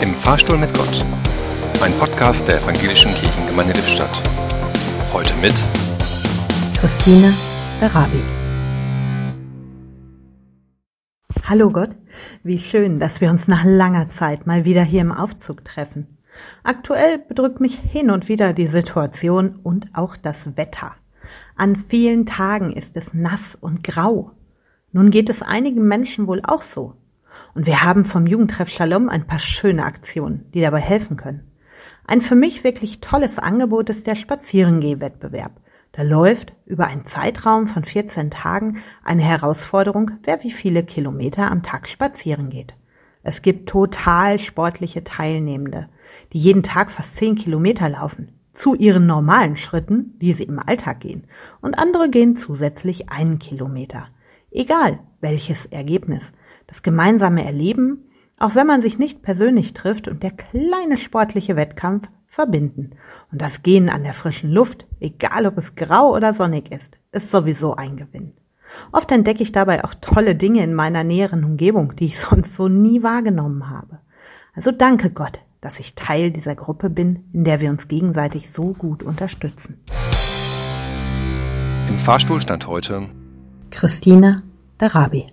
Im Fahrstuhl mit Gott. Ein Podcast der Evangelischen Kirchengemeinde Lippstadt. Heute mit Christine Berabi. Hallo Gott, wie schön, dass wir uns nach langer Zeit mal wieder hier im Aufzug treffen. Aktuell bedrückt mich hin und wieder die Situation und auch das Wetter. An vielen Tagen ist es nass und grau. Nun geht es einigen Menschen wohl auch so. Und wir haben vom Jugendtreff Shalom ein paar schöne Aktionen, die dabei helfen können. Ein für mich wirklich tolles Angebot ist der Spazierengeh-Wettbewerb. Da läuft über einen Zeitraum von 14 Tagen eine Herausforderung, wer wie viele Kilometer am Tag spazieren geht. Es gibt total sportliche Teilnehmende, die jeden Tag fast 10 Kilometer laufen, zu ihren normalen Schritten, die sie im Alltag gehen, und andere gehen zusätzlich einen Kilometer. Egal welches Ergebnis, das gemeinsame Erleben, auch wenn man sich nicht persönlich trifft und der kleine sportliche Wettkampf verbinden. Und das Gehen an der frischen Luft, egal ob es grau oder sonnig ist, ist sowieso ein Gewinn. Oft entdecke ich dabei auch tolle Dinge in meiner näheren Umgebung, die ich sonst so nie wahrgenommen habe. Also danke Gott, dass ich Teil dieser Gruppe bin, in der wir uns gegenseitig so gut unterstützen. Im Fahrstuhl stand heute Christine Darabi.